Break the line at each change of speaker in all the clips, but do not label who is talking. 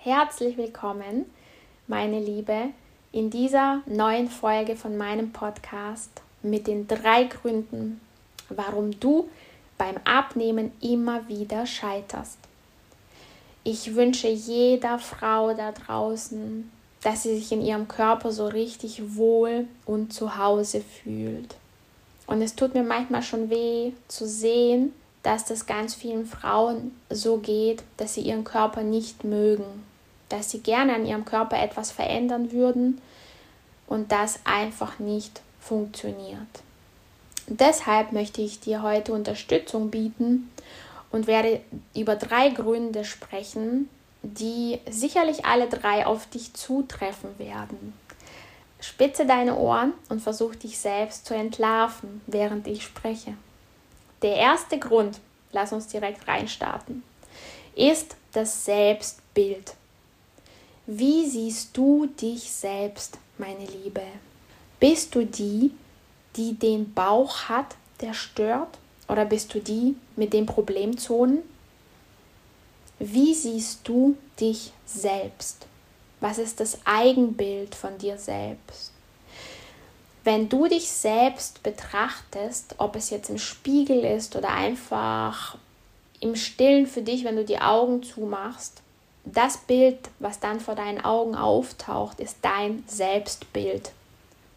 Herzlich willkommen, meine Liebe, in dieser neuen Folge von meinem Podcast mit den drei Gründen, warum du beim Abnehmen immer wieder scheiterst. Ich wünsche jeder Frau da draußen, dass sie sich in ihrem Körper so richtig wohl und zu Hause fühlt. Und es tut mir manchmal schon weh zu sehen, dass das ganz vielen Frauen so geht, dass sie ihren Körper nicht mögen, dass sie gerne an ihrem Körper etwas verändern würden und das einfach nicht funktioniert. deshalb möchte ich dir heute Unterstützung bieten und werde über drei Gründe sprechen, die sicherlich alle drei auf dich zutreffen werden. Spitze deine Ohren und versuch dich selbst zu entlarven, während ich spreche. Der erste Grund, lass uns direkt reinstarten, ist das Selbstbild. Wie siehst du dich selbst, meine Liebe? Bist du die, die den Bauch hat, der stört? Oder bist du die mit den Problemzonen? Wie siehst du dich selbst? Was ist das Eigenbild von dir selbst? Wenn du dich selbst betrachtest, ob es jetzt im Spiegel ist oder einfach im Stillen für dich, wenn du die Augen zumachst, das Bild, was dann vor deinen Augen auftaucht, ist dein Selbstbild.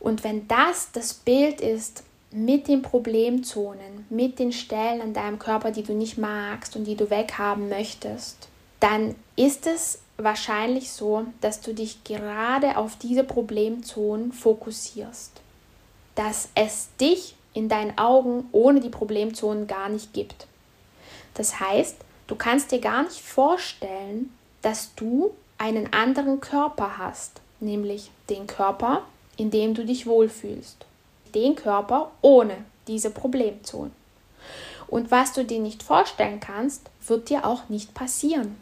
Und wenn das das Bild ist mit den Problemzonen, mit den Stellen an deinem Körper, die du nicht magst und die du weghaben möchtest, dann ist es wahrscheinlich so, dass du dich gerade auf diese Problemzonen fokussierst. Dass es dich in deinen Augen ohne die Problemzonen gar nicht gibt. Das heißt, du kannst dir gar nicht vorstellen, dass du einen anderen Körper hast, nämlich den Körper, in dem du dich wohlfühlst. Den Körper ohne diese Problemzonen. Und was du dir nicht vorstellen kannst, wird dir auch nicht passieren.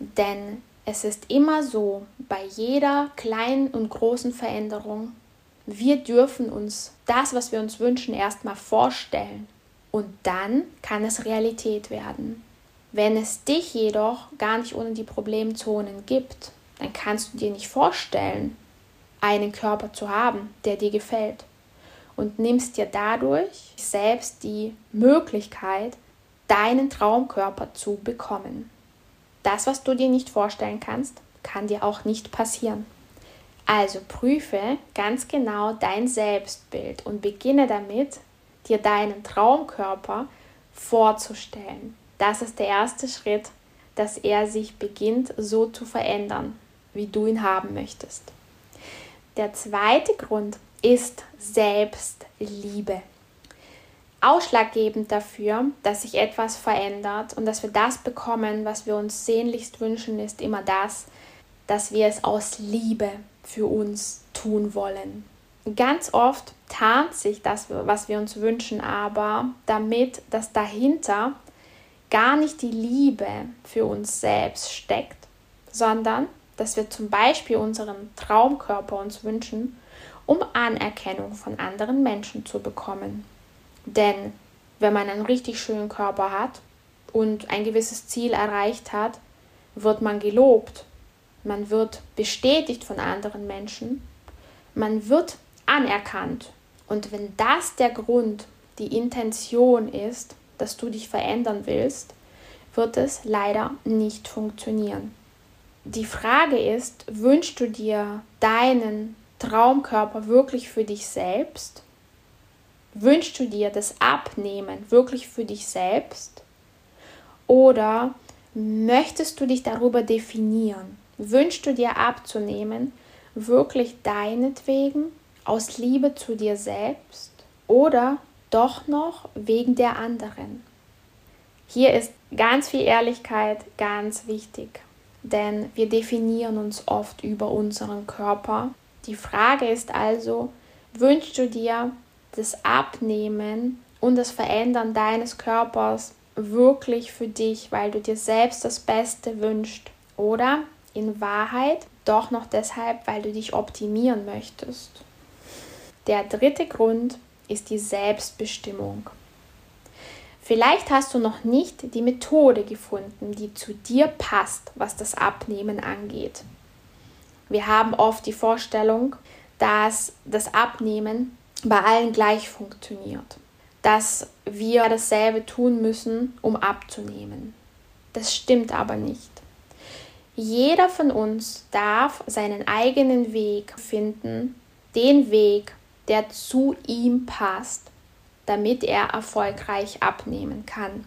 Denn es ist immer so, bei jeder kleinen und großen Veränderung, wir dürfen uns das, was wir uns wünschen, erstmal vorstellen. Und dann kann es Realität werden. Wenn es dich jedoch gar nicht ohne die Problemzonen gibt, dann kannst du dir nicht vorstellen, einen Körper zu haben, der dir gefällt. Und nimmst dir dadurch selbst die Möglichkeit, deinen Traumkörper zu bekommen. Das, was du dir nicht vorstellen kannst, kann dir auch nicht passieren. Also prüfe ganz genau dein Selbstbild und beginne damit, dir deinen Traumkörper vorzustellen. Das ist der erste Schritt, dass er sich beginnt so zu verändern, wie du ihn haben möchtest. Der zweite Grund ist Selbstliebe. Ausschlaggebend dafür, dass sich etwas verändert und dass wir das bekommen, was wir uns sehnlichst wünschen, ist immer das, dass wir es aus Liebe für uns tun wollen. Ganz oft tarnt sich das, was wir uns wünschen, aber damit, dass dahinter gar nicht die Liebe für uns selbst steckt, sondern dass wir zum Beispiel unseren Traumkörper uns wünschen, um Anerkennung von anderen Menschen zu bekommen. Denn wenn man einen richtig schönen Körper hat und ein gewisses Ziel erreicht hat, wird man gelobt, man wird bestätigt von anderen Menschen, man wird anerkannt. Und wenn das der Grund, die Intention ist, dass du dich verändern willst, wird es leider nicht funktionieren. Die Frage ist, wünschst du dir deinen Traumkörper wirklich für dich selbst? Wünschst du dir das Abnehmen wirklich für dich selbst? Oder möchtest du dich darüber definieren? Wünschst du dir abzunehmen, wirklich deinetwegen, aus Liebe zu dir selbst? Oder doch noch wegen der anderen. Hier ist ganz viel Ehrlichkeit ganz wichtig. denn wir definieren uns oft über unseren Körper. Die Frage ist also, wünschst du dir das Abnehmen und das Verändern deines Körpers wirklich für dich, weil du dir selbst das Beste wünschst? Oder in Wahrheit doch noch deshalb, weil du dich optimieren möchtest? Der dritte Grund ist die Selbstbestimmung. Vielleicht hast du noch nicht die Methode gefunden, die zu dir passt, was das Abnehmen angeht. Wir haben oft die Vorstellung, dass das Abnehmen bei allen gleich funktioniert, dass wir dasselbe tun müssen, um abzunehmen. Das stimmt aber nicht. Jeder von uns darf seinen eigenen Weg finden, den Weg, der zu ihm passt damit er erfolgreich abnehmen kann.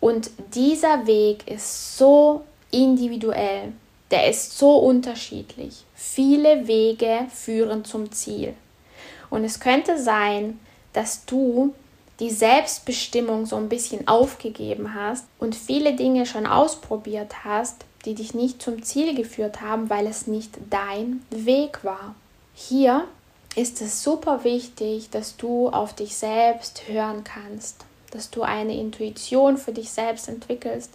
Und dieser Weg ist so individuell, der ist so unterschiedlich. Viele Wege führen zum Ziel. Und es könnte sein, dass du die Selbstbestimmung so ein bisschen aufgegeben hast und viele Dinge schon ausprobiert hast, die dich nicht zum Ziel geführt haben, weil es nicht dein Weg war. Hier ist es super wichtig, dass du auf dich selbst hören kannst, dass du eine Intuition für dich selbst entwickelst.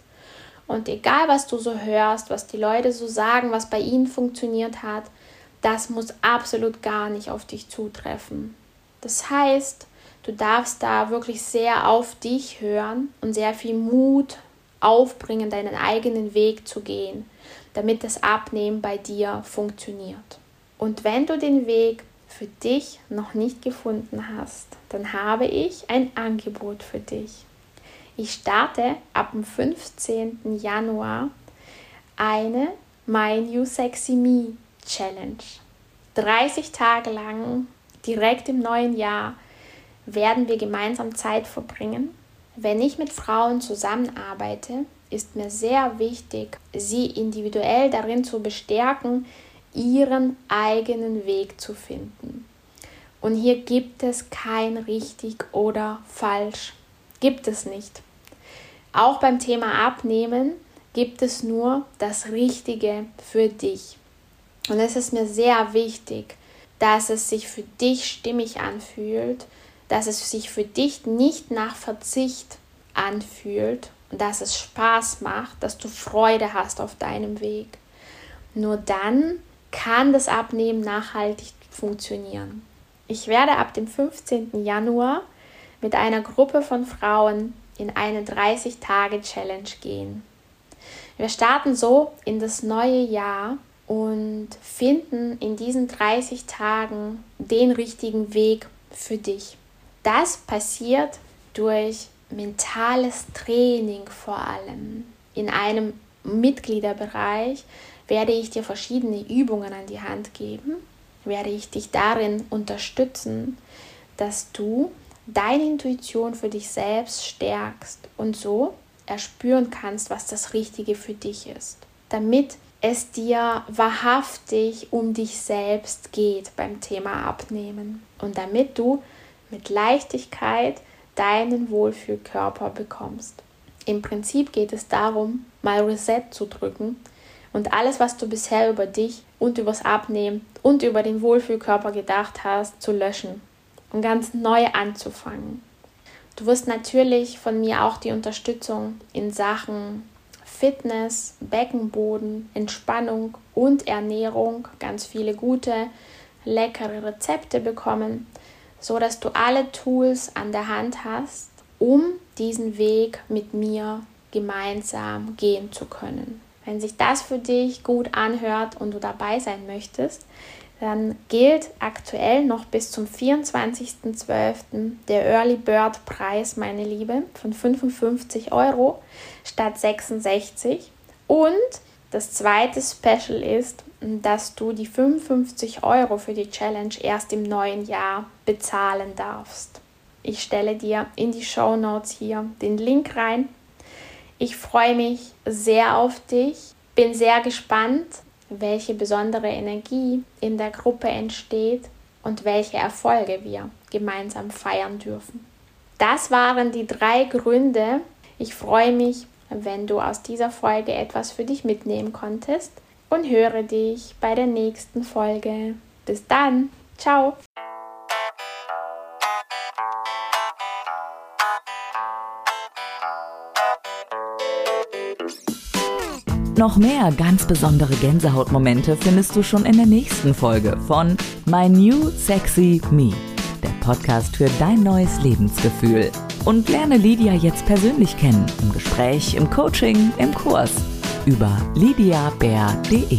Und egal, was du so hörst, was die Leute so sagen, was bei ihnen funktioniert hat, das muss absolut gar nicht auf dich zutreffen. Das heißt, du darfst da wirklich sehr auf dich hören und sehr viel Mut aufbringen, deinen eigenen Weg zu gehen, damit das Abnehmen bei dir funktioniert. Und wenn du den Weg für dich noch nicht gefunden hast, dann habe ich ein Angebot für dich. Ich starte ab dem 15. Januar eine My New Sexy Me Challenge. 30 Tage lang, direkt im neuen Jahr, werden wir gemeinsam Zeit verbringen. Wenn ich mit Frauen zusammenarbeite, ist mir sehr wichtig, sie individuell darin zu bestärken, ihren eigenen Weg zu finden. Und hier gibt es kein richtig oder falsch. Gibt es nicht. Auch beim Thema Abnehmen gibt es nur das Richtige für dich. Und es ist mir sehr wichtig, dass es sich für dich stimmig anfühlt, dass es sich für dich nicht nach Verzicht anfühlt und dass es Spaß macht, dass du Freude hast auf deinem Weg. Nur dann kann das Abnehmen nachhaltig funktionieren. Ich werde ab dem 15. Januar mit einer Gruppe von Frauen in eine 30-Tage-Challenge gehen. Wir starten so in das neue Jahr und finden in diesen 30 Tagen den richtigen Weg für dich. Das passiert durch mentales Training vor allem. In einem Mitgliederbereich, werde ich dir verschiedene Übungen an die Hand geben, werde ich dich darin unterstützen, dass du deine Intuition für dich selbst stärkst und so erspüren kannst, was das Richtige für dich ist, damit es dir wahrhaftig um dich selbst geht beim Thema Abnehmen und damit du mit Leichtigkeit deinen Wohlfühlkörper bekommst. Im Prinzip geht es darum, mal Reset zu drücken und alles, was du bisher über dich und übers Abnehmen und über den Wohlfühlkörper gedacht hast, zu löschen und ganz neu anzufangen. Du wirst natürlich von mir auch die Unterstützung in Sachen Fitness, Beckenboden, Entspannung und Ernährung, ganz viele gute, leckere Rezepte bekommen, so dass du alle Tools an der Hand hast, um diesen Weg mit mir gemeinsam gehen zu können. Wenn sich das für dich gut anhört und du dabei sein möchtest, dann gilt aktuell noch bis zum 24.12. der Early Bird Preis, meine Liebe, von 55 Euro statt 66. Und das zweite Special ist, dass du die 55 Euro für die Challenge erst im neuen Jahr bezahlen darfst. Ich stelle dir in die Show Notes hier den Link rein ich freue mich sehr auf dich, bin sehr gespannt, welche besondere Energie in der Gruppe entsteht und welche Erfolge wir gemeinsam feiern dürfen. Das waren die drei Gründe. Ich freue mich wenn du aus dieser Folge etwas für dich mitnehmen konntest und höre dich bei der nächsten Folge. Bis dann, ciao!
Noch mehr ganz besondere Gänsehautmomente findest du schon in der nächsten Folge von My New Sexy Me, der Podcast für dein neues Lebensgefühl. Und lerne Lydia jetzt persönlich kennen, im Gespräch, im Coaching, im Kurs über lydiabär.de.